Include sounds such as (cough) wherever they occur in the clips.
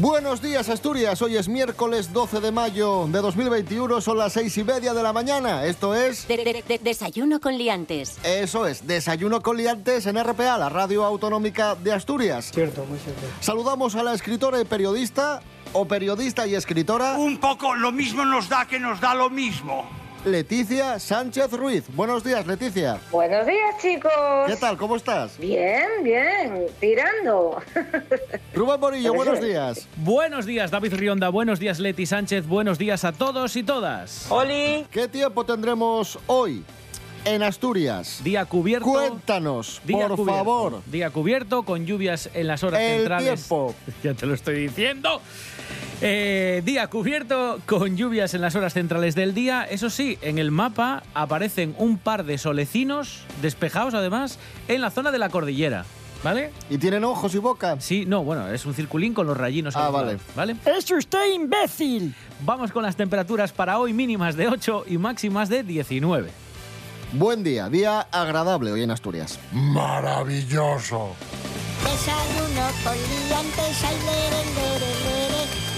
Buenos días Asturias, hoy es miércoles 12 de mayo de 2021, son las seis y media de la mañana, esto es... De- de- de- desayuno con Liantes. Eso es, Desayuno con Liantes en RPA, la radio autonómica de Asturias. Cierto, muy cierto. Saludamos a la escritora y periodista, o periodista y escritora, Un poco lo mismo nos da que nos da lo mismo. Leticia Sánchez Ruiz. Buenos días, Leticia. Buenos días, chicos. ¿Qué tal? ¿Cómo estás? Bien, bien, tirando. (laughs) Rubén Morillo, buenos días. Buenos días, David Rionda. Buenos días, Leti Sánchez. Buenos días a todos y todas. ¿Qué tiempo tendremos hoy en Asturias? Día cubierto. Cuéntanos, Día por cubierto. favor. Día cubierto con lluvias en las horas El centrales. tiempo. (laughs) Ya te lo estoy diciendo. Eh, día cubierto con lluvias en las horas centrales del día. Eso sí, en el mapa aparecen un par de solecinos despejados además en la zona de la cordillera. ¿Vale? ¿Y tienen ojos y boca? Sí, no, bueno, es un circulín con los rayinos. Ah, vale. lados, ¿Vale? ¡Es usted imbécil! Vamos con las temperaturas para hoy mínimas de 8 y máximas de 19. Buen día, día agradable hoy en Asturias. Maravilloso. Desayuno con liantes,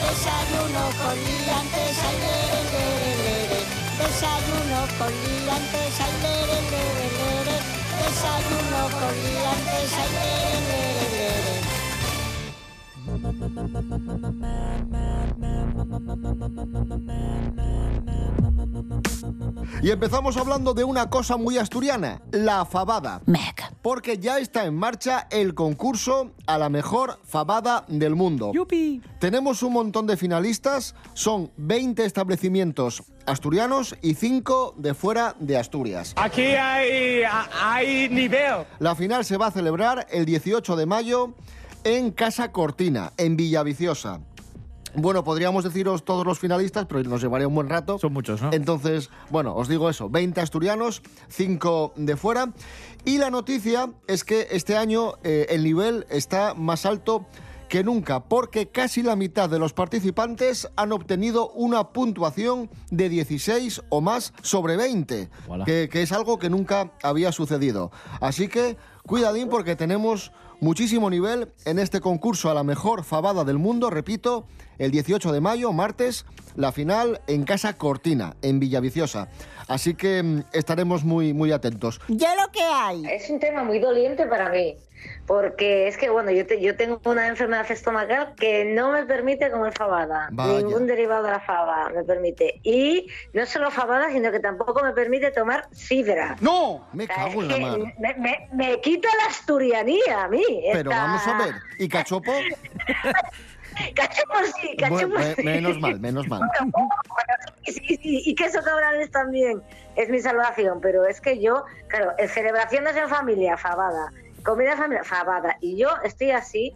Desayuno con liantes, ay. Desayuno con liantes, ay. Desayuno con liantes, ay. Y empezamos hablando de una cosa muy asturiana, la fabada. Meg. Porque ya está en marcha el concurso a la mejor fabada del mundo. ¡Yupi! Tenemos un montón de finalistas, son 20 establecimientos asturianos y 5 de fuera de Asturias. Aquí hay, hay nivel. La final se va a celebrar el 18 de mayo en Casa Cortina, en Villaviciosa. Bueno, podríamos deciros todos los finalistas, pero nos llevaría un buen rato. Son muchos, ¿no? Entonces, bueno, os digo eso, 20 asturianos, 5 de fuera. Y la noticia es que este año eh, el nivel está más alto que nunca, porque casi la mitad de los participantes han obtenido una puntuación de 16 o más sobre 20, Voilà. que, que es algo que nunca había sucedido. Así que cuidadín porque tenemos muchísimo nivel en este concurso a la mejor fabada del mundo, repito, el 18 de mayo, martes, la final en Casa Cortina, en Villaviciosa. Así que mm, estaremos muy, muy atentos. Ya lo que hay. Es un tema muy doliente para mí, porque es que, bueno, yo, te- yo tengo una enfermedad estomacal que no me permite comer fabada. Vaya. Ningún derivado de la faba me permite. Y no solo fabada, sino que tampoco me permite tomar sidra. ¡No! Me sea, cago en la me, me- me quita la asturianía a mí. Pero vamos a ver, ¿y cachopo? (laughs) Cachopo sí, cachopo Bueno, sí. menos mal, menos mal. Sí, sí, sí, y queso cabrales también es mi salvación, pero es que yo, claro, en celebraciones en familia, fabada, comida en familia, fabada, y yo estoy así,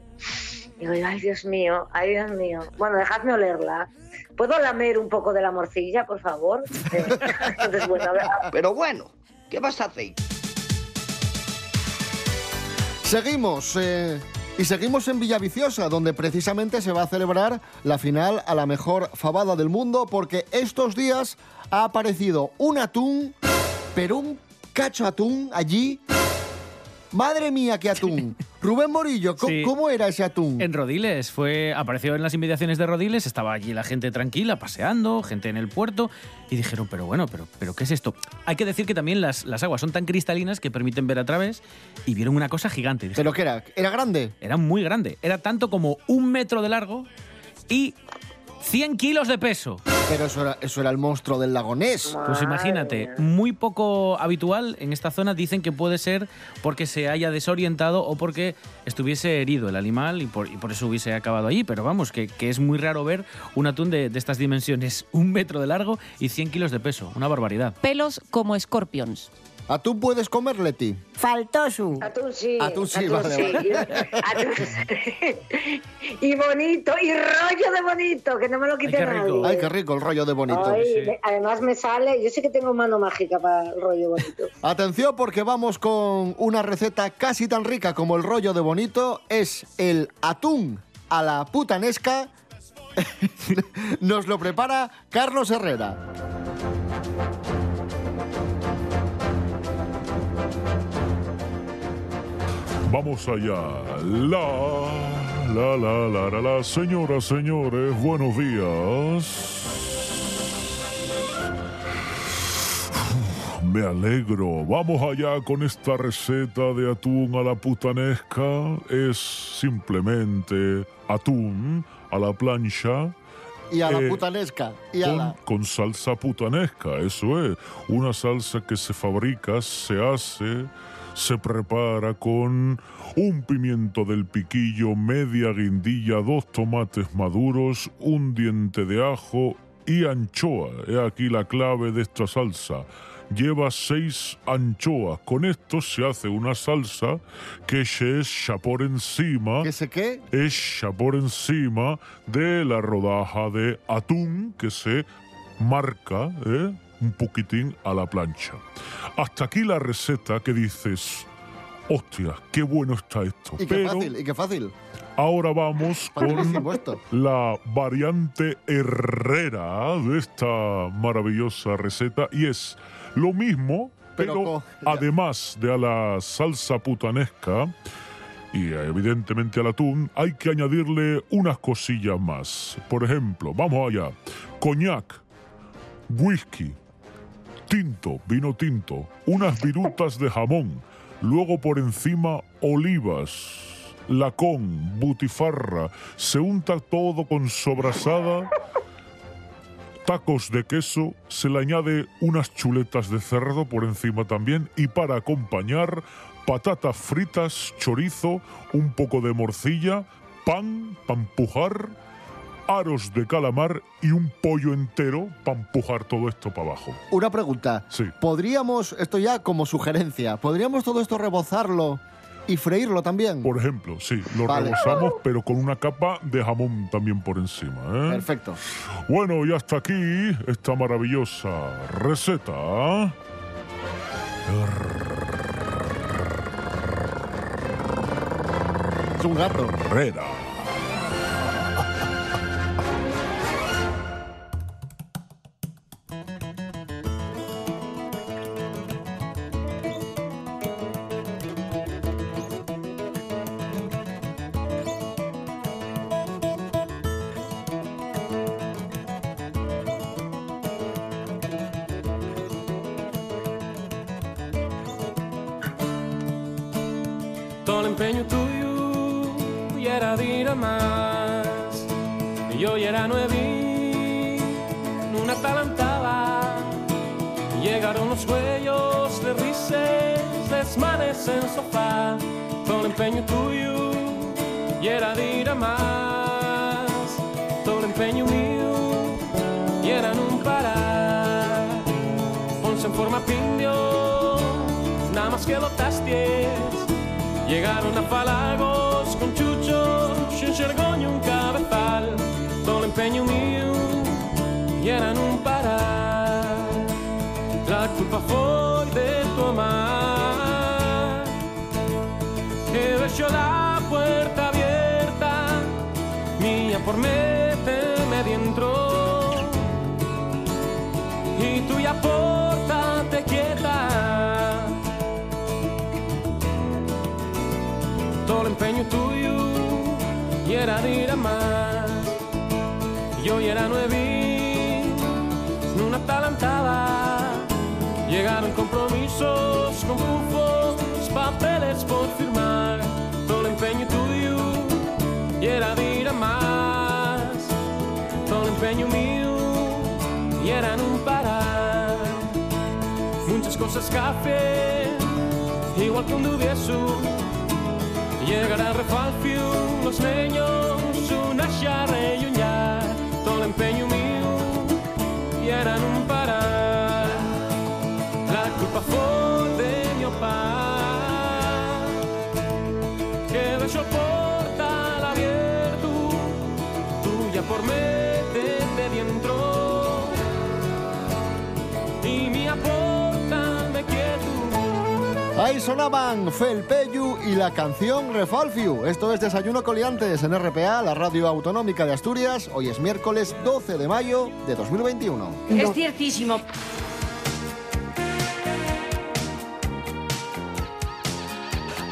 digo, ay Dios mío, ay Dios mío, bueno, dejadme olerla. ¿Puedo lamer un poco de la morcilla, por favor? Entonces, bueno, a ver, Pero bueno, ¿qué vas a hacer? Seguimos, eh, y seguimos en Villaviciosa, donde precisamente se va a celebrar la final a la mejor fabada del mundo, porque estos días ha aparecido un atún, pero un cacho atún allí. Madre mía, qué atún. (laughs) Rubén Morillo, ¿cómo, Sí. cómo era ese atún? En Rodiles, fue, apareció en las inmediaciones de Rodiles, estaba allí la gente tranquila, paseando, gente en el puerto, y dijeron, pero bueno, pero, pero ¿qué es esto? Hay que decir que también las, las aguas son tan cristalinas que permiten ver a través, y vieron una cosa gigante. Dijeron, ¿Pero qué era? ¿Era grande? era muy grande, era tanto como un metro de largo y 100 kilos de peso. Pero eso era, eso era el monstruo del lagonés. Pues imagínate, muy poco habitual en esta zona. Dicen que puede ser porque se haya desorientado o porque estuviese herido el animal y por, y por eso hubiese acabado allí. Pero vamos, que, que es muy raro ver un atún de, de estas dimensiones, un metro de largo y 100 kilos de peso. Una barbaridad. pelos como escorpions. ¿Atún puedes comer, Leti? Faltoso. Atún sí. Atún sí, vale, vale. (laughs) Atún sí. (laughs) y bonito, y rollo de bonito, que no me lo quite Ay, nadie. Ay, qué rico el rollo de bonito. Ay, Sí. me- además me sale, yo sé que tengo mano mágica para el rollo bonito. (laughs) Atención porque vamos con una receta casi tan rica como el rollo de bonito. Es el atún a la putanesca. Nos lo prepara Carlos Herrera. Vamos allá. La, la, la, la, la, la. Señoras, señores, buenos días. Me alegro. Vamos allá con esta receta de atún a la putanesca. Es simplemente atún a la plancha Y a la Eh, putanesca. Y a la... con salsa putanesca, eso es. Una salsa que se fabrica, se hace, se prepara con un pimiento del piquillo, media guindilla, dos tomates maduros, un diente de ajo y anchoa. He aquí la clave de esta salsa. Lleva seis anchoas. Con esto se hace una salsa que se echa por encima ¿Qué sé qué? echa por encima de la rodaja de atún que se marca ¿eh? Un poquitín a la plancha. Hasta aquí la receta que dices, hostia, qué bueno está esto. Y qué Pero fácil, y qué fácil. ahora vamos con la variante herrera de esta maravillosa receta y es lo mismo, Pero pero, además de a la salsa putanesca y evidentemente al atún, hay que añadirle unas cosillas más. Por ejemplo, vamos allá, coñac, whisky, tinto, vino tinto, unas virutas de jamón, luego por encima olivas, lacón, butifarra, se unta todo con sobrasada, tacos de queso, se le añade unas chuletas de cerdo por encima también y para acompañar patatas fritas, chorizo, un poco de morcilla, pan, para empujar, aros de calamar y un pollo entero para empujar todo esto para abajo. Una pregunta. Sí. ¿Podríamos, esto ya como sugerencia, ¿podríamos todo esto rebozarlo y freírlo también? Por ejemplo, sí, lo Vale. rebozamos, pero con una capa de jamón también por encima. ¿eh? Perfecto. Bueno, y hasta aquí esta maravillosa receta. Es un gato. Herrera. Los cuellos de risas, desmanes en sofá. Todo el empeño tuyo y era dir más. Todo el empeño mío y era un parar. Ponse en forma pindio, nada más que lo tasties. Llegaron a Falagos con Chucho, sin Xergoño, un cabezal, todo el empeño mío y eran un parar. Fue de tu amar, que dejó la puerta abierta, mía por méteme dentro, y tú ya pórtate quieta. todo el empeño tuyo y era de ir a más. Yo ya era nuevi, una talantada. Llegaron compromisos con bufos, papeles por firmar. Todo el empeño tuyo y era de a más. Todo el empeño mío y eran un parar. Muchas cosas café, igual que un dubieso. Llegará refalfio, los leños, una charre Ahí sonaban Felpeyu y la canción Refalfiu. Esto es Desayuno Coliantes en RPA, la radio autonómica de Asturias. Hoy es miércoles 12 de mayo de 2021. Es ciertísimo.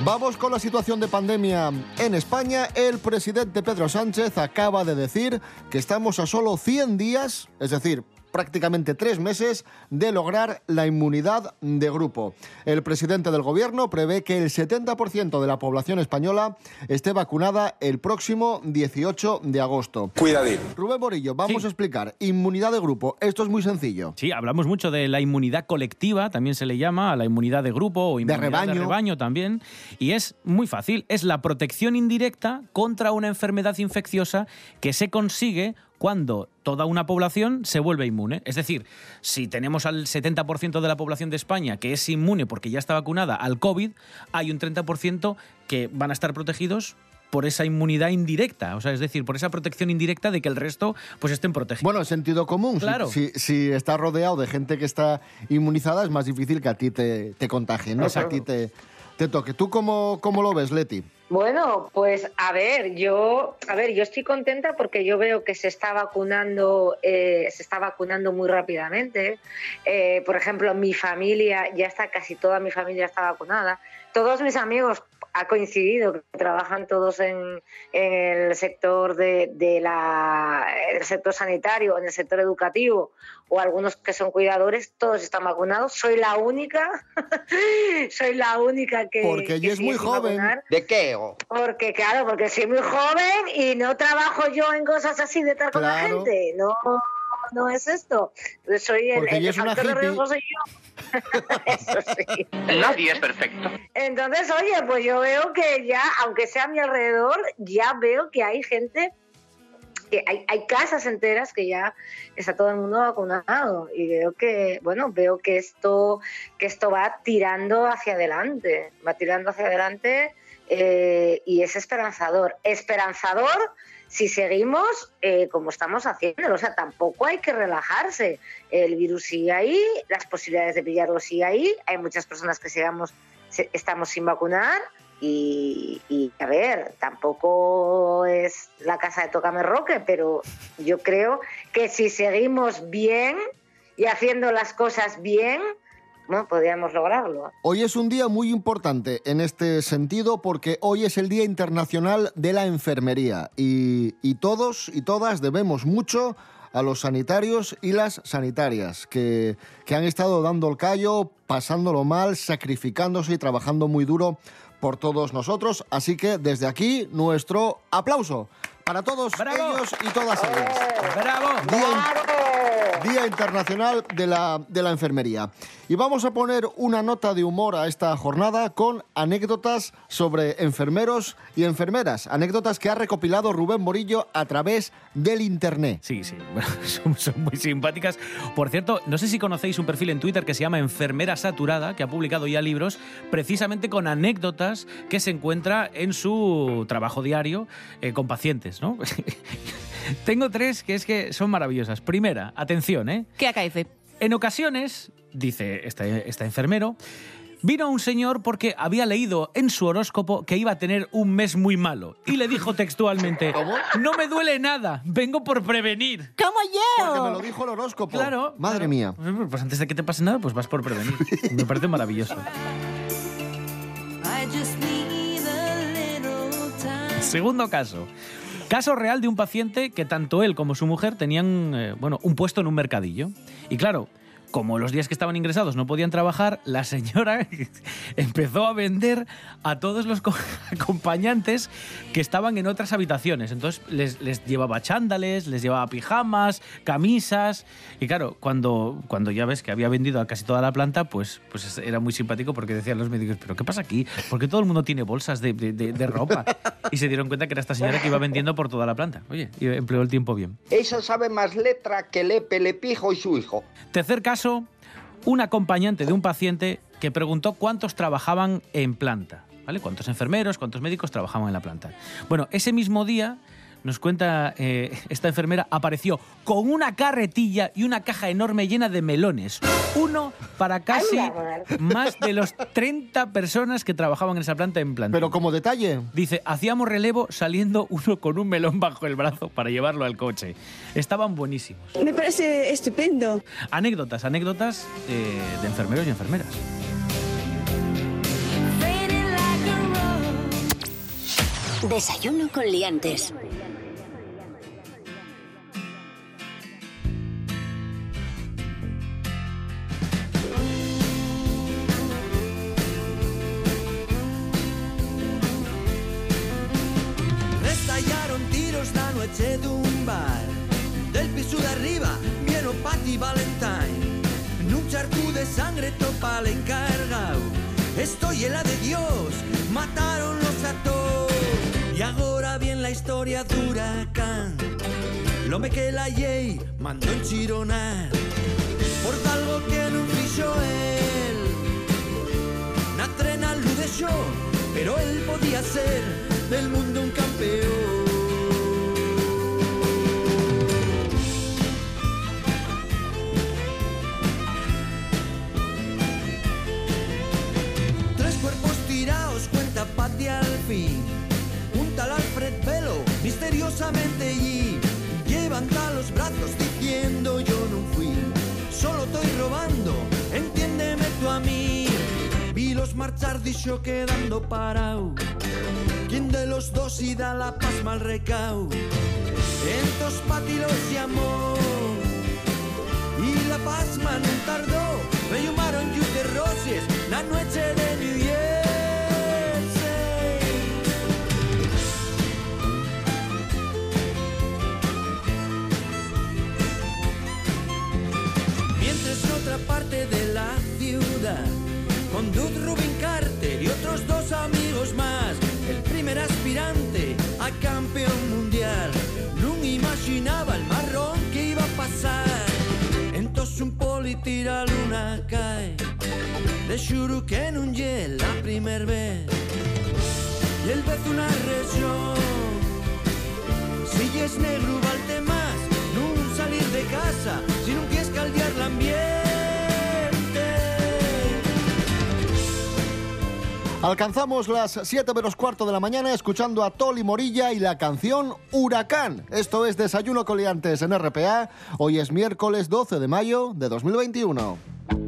Vamos con la situación de pandemia en España. El presidente Pedro Sánchez acaba de decir que estamos a solo 100 días, es decir, prácticamente tres meses, de lograr la inmunidad de grupo. El presidente del gobierno prevé que el 70% de la población española esté vacunada el próximo 18 de agosto. Cuidadín. Rubén Morillo, vamos Sí. a explicar. Inmunidad de grupo. Esto es muy sencillo. Sí, hablamos mucho de la inmunidad colectiva, también se le llama a la inmunidad de grupo o inmunidad de rebaño. rebaño, también. Y es muy fácil, es la protección indirecta contra una enfermedad infecciosa que se consigue cuando toda una población se vuelve inmune. Es decir, si tenemos al 70% de la población de España que es inmune porque ya está vacunada al COVID, hay un 30% que van a estar protegidos por esa inmunidad indirecta, o sea, es decir, por esa protección indirecta de que el resto pues estén protegidos. Bueno, sentido común. Si- Claro. Si, si estás rodeado de gente que está inmunizada, es más difícil que a ti te, te contagien, ¿no? Que a ti te, te toque. ¿Tú cómo, cómo lo ves, Leti? Bueno, pues a ver, yo, a ver, yo estoy contenta porque yo veo que se está vacunando, eh, se está vacunando muy rápidamente. Eh, por ejemplo, mi familia ya está, casi toda mi familia está vacunada. Todos mis amigos ha coincidido que trabajan todos en, en el sector de, de la, el sector sanitario, en el sector educativo o algunos que son cuidadores, todos están vacunados. Soy la única, (laughs) soy la única que Porque que ella es muy joven. vacunar. ¿De qué? Porque, claro, porque soy muy joven y no trabajo yo en cosas así de estar con la gente. No, no es esto. Soy el, el es factor de riesgo soy yo. (laughs) Eso sí. Nadie es perfecto. Entonces, oye, pues yo veo que ya, aunque sea a mi alrededor, ya veo que hay gente, que hay, hay casas enteras que ya está todo el mundo vacunado. Y veo que, bueno, veo que esto, que esto va tirando hacia adelante, va tirando hacia adelante eh, y es esperanzador. Esperanzador si seguimos eh, como estamos haciendo. O sea, tampoco hay que relajarse. El virus sigue ahí, las posibilidades de pillarlo sigue ahí. Hay muchas personas que sigamos, estamos sin vacunar. Y, y, a ver, tampoco es la casa de Tócame Roque, pero yo creo que si seguimos bien y haciendo las cosas bien, bueno, podríamos lograrlo. Hoy es un día muy importante en este sentido porque hoy es el Día Internacional de la Enfermería y, y todos y todas debemos mucho a los sanitarios y las sanitarias que, que han estado dando el callo, pasándolo mal, sacrificándose y trabajando muy duro por todos nosotros. Así que desde aquí nuestro aplauso para todos ¡Bravo! ellos y todas ellas. ¡Bravo! Día, Día Internacional de la, de la Enfermería. Y vamos a poner una nota de humor a esta jornada con anécdotas sobre enfermeros y enfermeras. Anécdotas que ha recopilado Rubén Morillo a través del Internet. Sí, sí, (laughs) son, son muy simpáticas. Por cierto, no sé si conocéis un perfil en Twitter que se llama Enfermera Saturada, que ha publicado ya libros precisamente con anécdotas que se encuentra en su trabajo diario eh, con pacientes, ¿no? (laughs) Tengo tres que es que son maravillosas. Primera, atención, ¿eh? ¿Qué acaece? En ocasiones, dice este, este enfermero, vino un señor porque había leído en su horóscopo que iba a tener un mes muy malo y le dijo textualmente, (laughs) no me duele nada, vengo por prevenir. ¡Como Porque me lo yo! dijo el horóscopo. Claro. Madre claro. mía. Pues antes de que te pase nada, pues vas por prevenir. (laughs) Me parece maravilloso. Segundo caso. Caso real de un paciente que tanto él como su mujer tenían eh, bueno, un puesto en un mercadillo. Y claro, como los días que estaban ingresados no podían trabajar, la señora (laughs) empezó a vender a todos los co- (laughs) acompañantes que estaban en otras habitaciones. Entonces les, les llevaba chándales, les llevaba pijamas, camisas. Y claro, cuando, cuando ya ves que había vendido a casi toda la planta, pues, pues era muy simpático porque decían los médicos, ¿pero qué pasa aquí? ¿Por qué todo el mundo tiene bolsas de, de- de- de ropa? (laughs) Y se dieron cuenta que era esta señora que iba vendiendo por toda la planta. Oye, y empleó el tiempo bien. Esa sabe más letra que Lepe, Lepijo y su hijo. Tercer caso, un acompañante de un paciente que preguntó cuántos trabajaban en planta. ¿vale? Cuántos enfermeros, cuántos médicos trabajaban en la planta. Bueno, ese mismo día nos cuenta eh, esta enfermera, apareció con una carretilla y una caja enorme llena de melones. Uno para casi más de los 30 personas que trabajaban en esa planta en planta. Pero como detalle, Dice, hacíamos relevo saliendo uno con un melón bajo el brazo para llevarlo al coche. Estaban buenísimos. Me parece estupendo. Anécdotas, anécdotas eh, de enfermeros y enfermeras. Desayuno con liantes. Estallaron tiros la noche de un bar. Del piso de arriba vieron Patti Valentine. En un de sangre topa el encargado Estoy en la de Dios, mataron los a todos Y ahora bien la historia de Huracán. L'home que la llei mandó enchironar Por algo que no fixo él. Na trena lo dejó, pero él podía ser del mundo un campeón. Pati al fin. Un tal Alfred Velo, misteriosamente allí. Levanta los brazos diciendo yo no fui. Solo estoy robando, entiéndeme tú a mí. Vi los marchar, dicho quedando parado. ¿Quién de los dos y da la paz mal recao? Entos Pati los llamó. Y la paz man tardó. Me llamaron Yuke Roses, la noche de con Dud Rubin Carter y otros dos amigos más, el primer aspirante a campeón mundial, no imaginaba el marrón que iba a pasar. Entonces un poli tira luna cae, de xuro que non lle la primer vez. Y el vez una región, si es negro valte más, nun salir de casa, si non quieres caldear el ambiente. Alcanzamos las 7 menos cuarto de la mañana escuchando a Toli Morilla y la canción Huracán. Esto es Desayuno Coliantes en RPA. Hoy es miércoles 12 de mayo de 2021.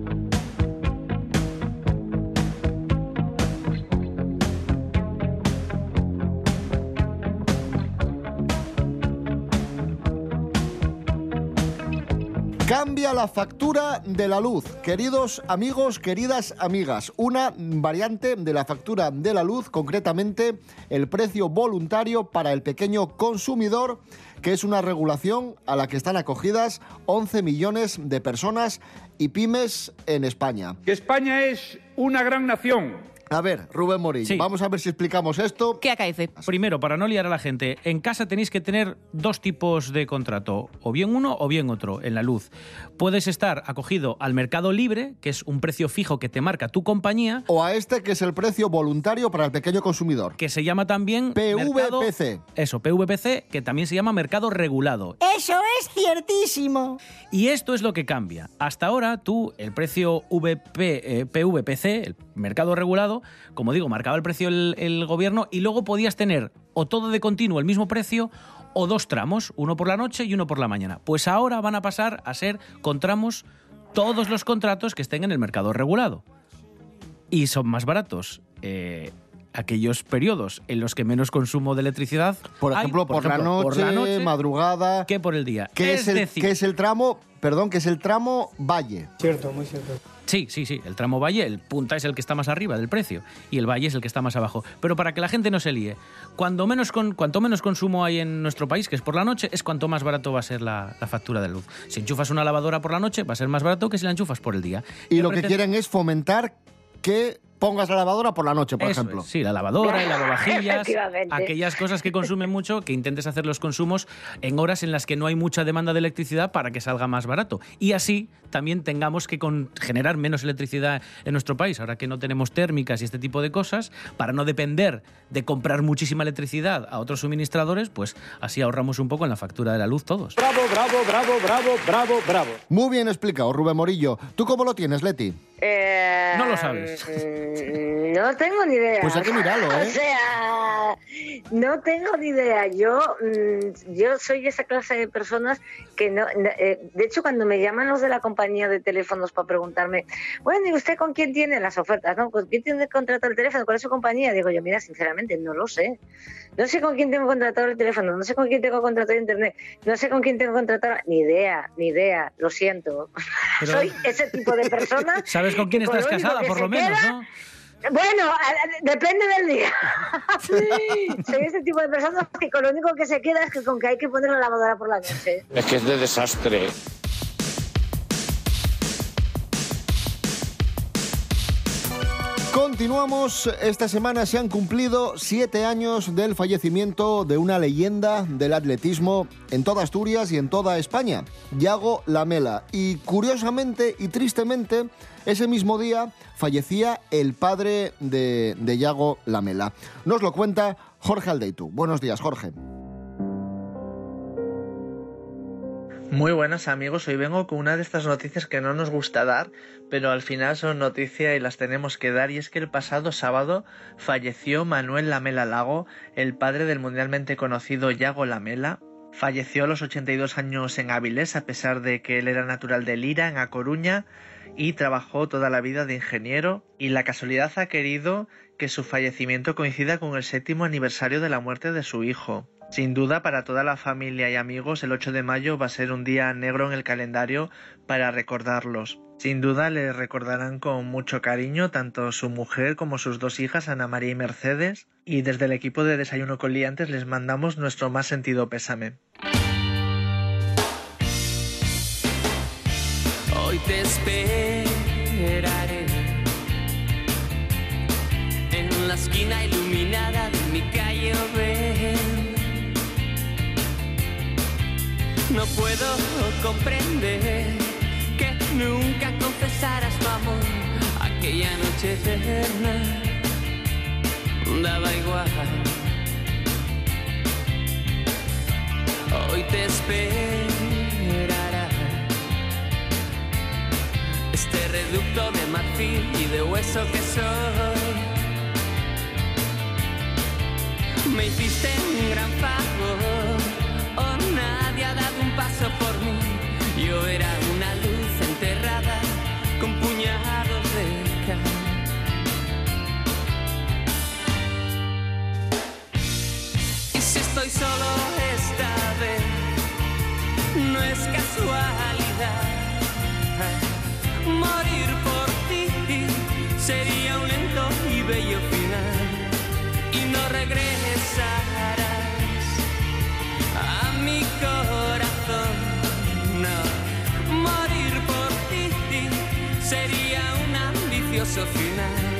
Cambia la factura de la luz. Queridos amigos, queridas amigas, una variante de la factura de la luz, concretamente el precio voluntario para el pequeño consumidor, que es una regulación a la que están acogidas 11 millones de personas y pymes en España. España es una gran nación. A ver, Rubén Morillo, Sí. vamos a ver si explicamos esto. ¿Qué acaece? Primero, para no liar a la gente, en casa tenéis que tener dos tipos de contrato, o bien uno o bien otro, en la luz. Puedes estar acogido al mercado libre, que es un precio fijo que te marca tu compañía, O a este que es el precio voluntario para el pequeño consumidor. que se llama también... mercado- PVPC. Eso, PVPC, que también se llama mercado regulado. Eso es ciertísimo. Y esto es lo que cambia. Hasta ahora, tú, el precio VP, eh, PVPC, el mercado regulado, como digo, marcaba el precio el, el gobierno y luego podías tener o todo de continuo el mismo precio o dos tramos, uno por la noche y uno por la mañana. Pues ahora van a pasar a ser con tramos todos los contratos que estén en el mercado regulado. Y son más baratos. eh, aquellos periodos en los que menos consumo de electricidad Por hay, ejemplo, por, la, noche, por la noche madrugada. que por el día. que es, el, decir, que es el tramo, perdón, que es el tramo valle. Cierto, muy cierto. Sí, sí, sí. El tramo valle, el punta es el que está más arriba del precio y el valle es el que está más abajo. Pero para que la gente no se líe, cuando menos con, cuanto menos consumo hay en nuestro país, que es por la noche, es cuanto más barato va a ser la, la factura de luz. Si enchufas una lavadora por la noche, va a ser más barato que si la enchufas por el día. Y Me lo que quieren es fomentar que pongas la lavadora por la noche, por Eso ejemplo. es, sí, la lavadora, el lavavajillas, (laughs) aquellas cosas que consumen mucho, que intentes hacer los consumos en horas en las que no hay mucha demanda de electricidad para que salga más barato. Y así también tengamos que con- generar menos electricidad en nuestro país, ahora que no tenemos térmicas y este tipo de cosas, para no depender de comprar muchísima electricidad a otros suministradores, pues así ahorramos un poco en la factura de la luz todos. Bravo, bravo, bravo, bravo, bravo, bravo. Muy bien explicado, Rubén Morillo. ¿Tú cómo lo tienes, Leti? Eh, No lo sabes. Mm, No tengo ni idea. Pues hay que mirarlo, (laughs) ¿eh? O sea, no tengo ni idea. Yo, mm, yo soy esa clase de personas que no. eh, de hecho, cuando me llaman los de la compañía de teléfonos para preguntarme, bueno, ¿y usted con quién tiene las ofertas? ¿No? ¿Con quién tiene contratado el teléfono? ¿Cuál es su compañía? Digo yo, mira, sinceramente, no lo sé. No sé con quién tengo contratado el teléfono, no sé con quién tengo contratado internet, no sé con quién tengo contratado. Ni idea, ni idea. Lo siento. Pero- (laughs) Soy ese tipo de persona. (laughs) ¿Sabes con quién estás casada, por lo menos, no? Bueno, a- a- depende del día. (laughs) Soy ese tipo de personas que con lo único que se queda es que con que hay que poner la lavadora por la noche. Es que es de desastre. Continuamos. Esta semana se han cumplido siete años del fallecimiento de una leyenda del atletismo en toda Asturias y en toda España, Yago Lamela. Y curiosamente y tristemente, ese mismo día fallecía el padre de, de Yago Lamela. Nos lo cuenta Jorge Aldeitu. Buenos días, Jorge. Muy buenas amigos, hoy vengo con una de estas noticias que no nos gusta dar, pero al final son noticias y las tenemos que dar y es que el pasado sábado falleció Manuel Lamela Lago, el padre del mundialmente conocido Yago Lamela. Falleció a los 82 años en Avilés a pesar de que él era natural de Lira, en A Coruña, y trabajó toda la vida de ingeniero y la casualidad ha querido que su fallecimiento coincida con el séptimo aniversario de la muerte de su hijo. Sin duda, para toda la familia y amigos, el 8 de mayo va a ser un día negro en el calendario para recordarlos. Sin duda, le recordarán con mucho cariño tanto su mujer como sus dos hijas, Ana María y Mercedes, y desde el equipo de Desayuno con Liantes les mandamos nuestro más sentido pésame. Hoy te esperaré en la esquina iluminada de mi calle No puedo comprender que nunca confesaras tu amor aquella noche eterna. Daba igual. Hoy te esperará este reducto de marfil y de hueso que soy. Me hiciste un gran favor, paso por mí. Yo era una luz enterrada con puñados de cal. Y si estoy solo esta vez, no es casualidad. Morir por ti sería un lento y bello final. Y no regresarás a mi corazón. Final.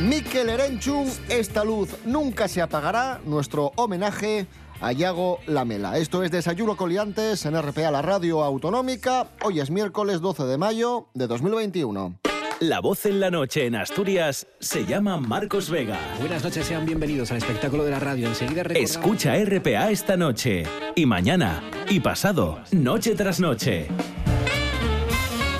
Miquel Erenchun, esta luz nunca se apagará, nuestro homenaje a Yago Lamela. Esto es Desayuno Coliantes en RPA, la radio autonómica. Hoy es miércoles 12 de mayo de 2021. La voz en la noche en Asturias se llama Marcos Vega. Buenas noches, sean bienvenidos al espectáculo de la radio. Enseguida recordamos... Escucha RPA esta noche, y mañana, y pasado, noche tras noche.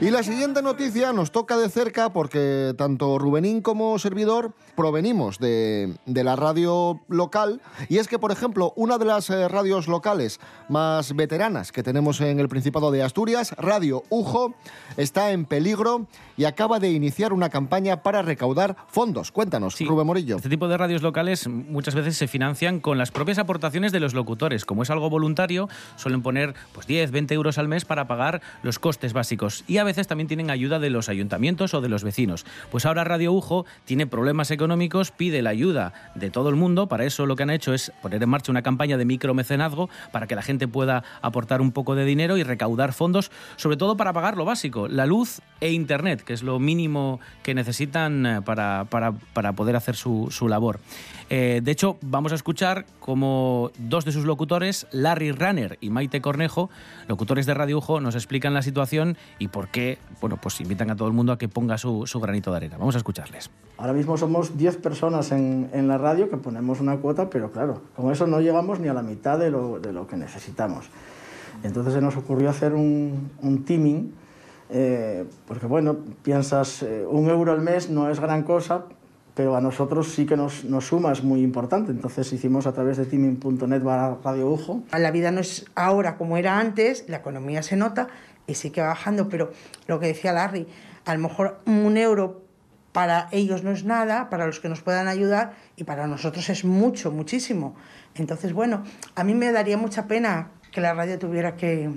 Y la siguiente noticia nos toca de cerca porque tanto Rubenín como servidor provenimos de, de la radio local y es que, por ejemplo, una de las eh, radios locales más veteranas que tenemos en el Principado de Asturias, Radio Ujo, está en peligro y acaba de iniciar una campaña para recaudar fondos. Cuéntanos, Rubén Morillo. Este tipo de radios locales muchas veces se financian con las propias aportaciones de los locutores. Como es algo voluntario, suelen poner pues 10, 20 euros al mes para pagar los costes básicos. Y a veces también tienen ayuda de los ayuntamientos o de los vecinos. Pues ahora Radio Ujo tiene problemas económicos, pide la ayuda de todo el mundo. Para eso lo que han hecho es poner en marcha una campaña de micromecenazgo para que la gente pueda aportar un poco de dinero y recaudar fondos, sobre todo para pagar lo básico, la luz e Internet, que es lo mínimo que necesitan eh, para, para, para poder hacer su, su labor. Eh, de hecho, vamos a escuchar como dos de sus locutores, Larry Runner y Maite Cornejo, locutores de Radio Ujo, nos explican la situación y por qué, bueno, pues invitan a todo el mundo a que ponga su, su granito de arena. Vamos a escucharles. Ahora mismo somos 10 personas en, en, la radio que ponemos una cuota, pero claro, con eso no llegamos ni a la mitad de lo, de lo que necesitamos. Entonces se nos ocurrió hacer un, un teaming, eh, porque bueno, piensas, eh, un euro al mes no es gran cosa, pero a nosotros sí que nos, nos suma, es muy importante. Entonces hicimos a través de teaming.net Radio Ujo. La vida no es ahora como era antes, la economía se nota y sí que va bajando, pero lo que decía Larry, a lo mejor un euro para ellos no es nada, para los que nos puedan ayudar y para nosotros es mucho, muchísimo. Entonces, bueno, a mí me daría mucha pena que la radio tuviera que,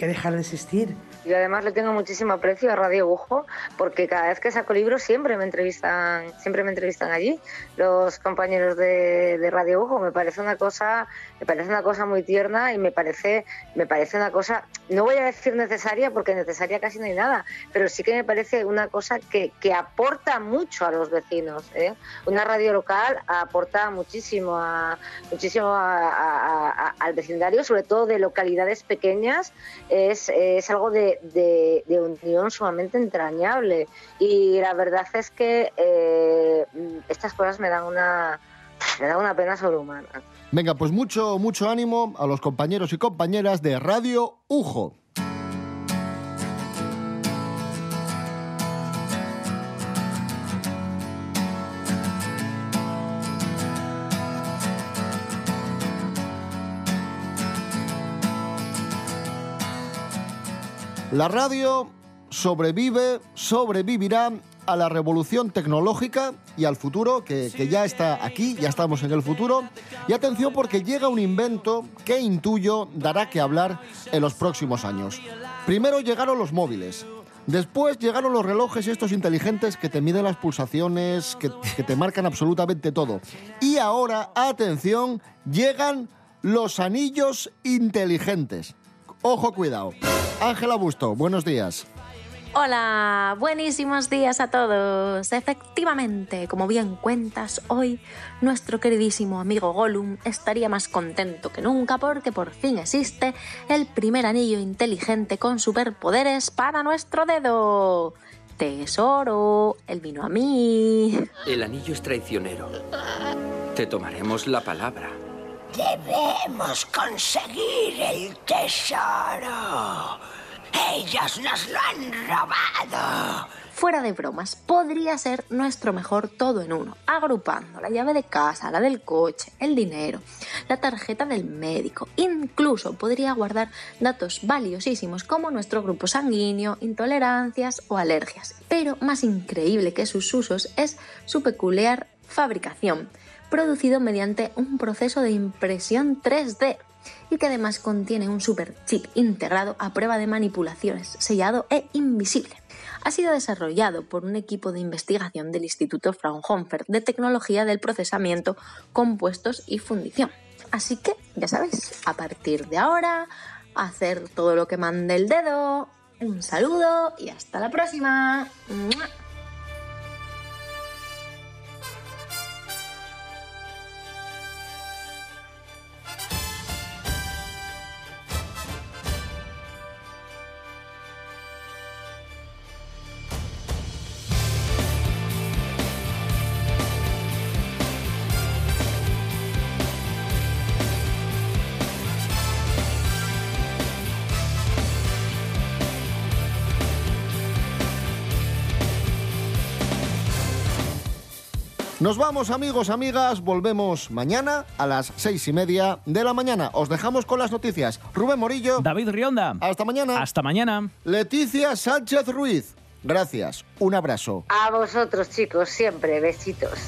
que dejar de existir. Yo además le tengo muchísimo aprecio a Radio Ujo porque cada vez que saco libros siempre me entrevistan, siempre me entrevistan allí los compañeros de, Radio Ujo. Me parece una cosa, me parece una cosa muy tierna y me parece, me parece una cosa, no voy a decir necesaria porque necesaria casi no hay nada, pero sí que me parece una cosa que, que aporta mucho a los vecinos. ¿eh? Una radio local aporta muchísimo a, muchísimo a, al vecindario, sobre todo de localidades pequeñas. Es, es algo de de, de, unión sumamente entrañable. Y la verdad es que eh, estas cosas me dan una me dan una pena sobrehumana. Venga, pues mucho, mucho ánimo a los compañeros y compañeras de Radio Ujo. La radio sobrevive, sobrevivirá a la revolución tecnológica y al futuro, que, que, ya está aquí, ya estamos en el futuro. Y atención porque llega un invento que intuyo dará que hablar en los próximos años. Primero llegaron los móviles. Después llegaron los relojes estos inteligentes que te miden las pulsaciones, que, que te marcan absolutamente todo. Y ahora, atención, llegan los anillos inteligentes. Ojo, cuidado. Ángela Busto, buenos días. Hola, buenísimos días a todos. Efectivamente, como bien cuentas, hoy nuestro queridísimo amigo Gollum estaría más contento que nunca porque por fin existe el primer anillo inteligente con superpoderes para nuestro dedo. Tesoro, él vino a mí. El anillo es traicionero. Te tomaremos la palabra. Debemos conseguir el tesoro. Ellos nos lo han robado. Fuera de bromas, podría ser nuestro mejor todo en uno, agrupando la llave de casa, la del coche, el dinero, la tarjeta del médico. Incluso podría guardar datos valiosísimos como nuestro grupo sanguíneo, intolerancias o alergias. Pero más increíble que sus usos es su peculiar fabricación producido mediante un proceso de impresión 3D y que además contiene un super chip integrado a prueba de manipulaciones, sellado e invisible. Ha sido desarrollado por un equipo de investigación del Instituto Fraunhofer de Tecnología del Procesamiento, Compuestos y Fundición. Así que, ya sabéis, a partir de ahora, hacer todo lo que mande el dedo. Un saludo y hasta la próxima. Nos vamos amigos, amigas, volvemos mañana a las seis y media de la mañana. Os dejamos con las noticias. Rubén Morillo. David Rionda. Hasta mañana. Hasta mañana. Leticia Sánchez Ruiz. Gracias. Un abrazo. A vosotros, chicos, siempre. Besitos.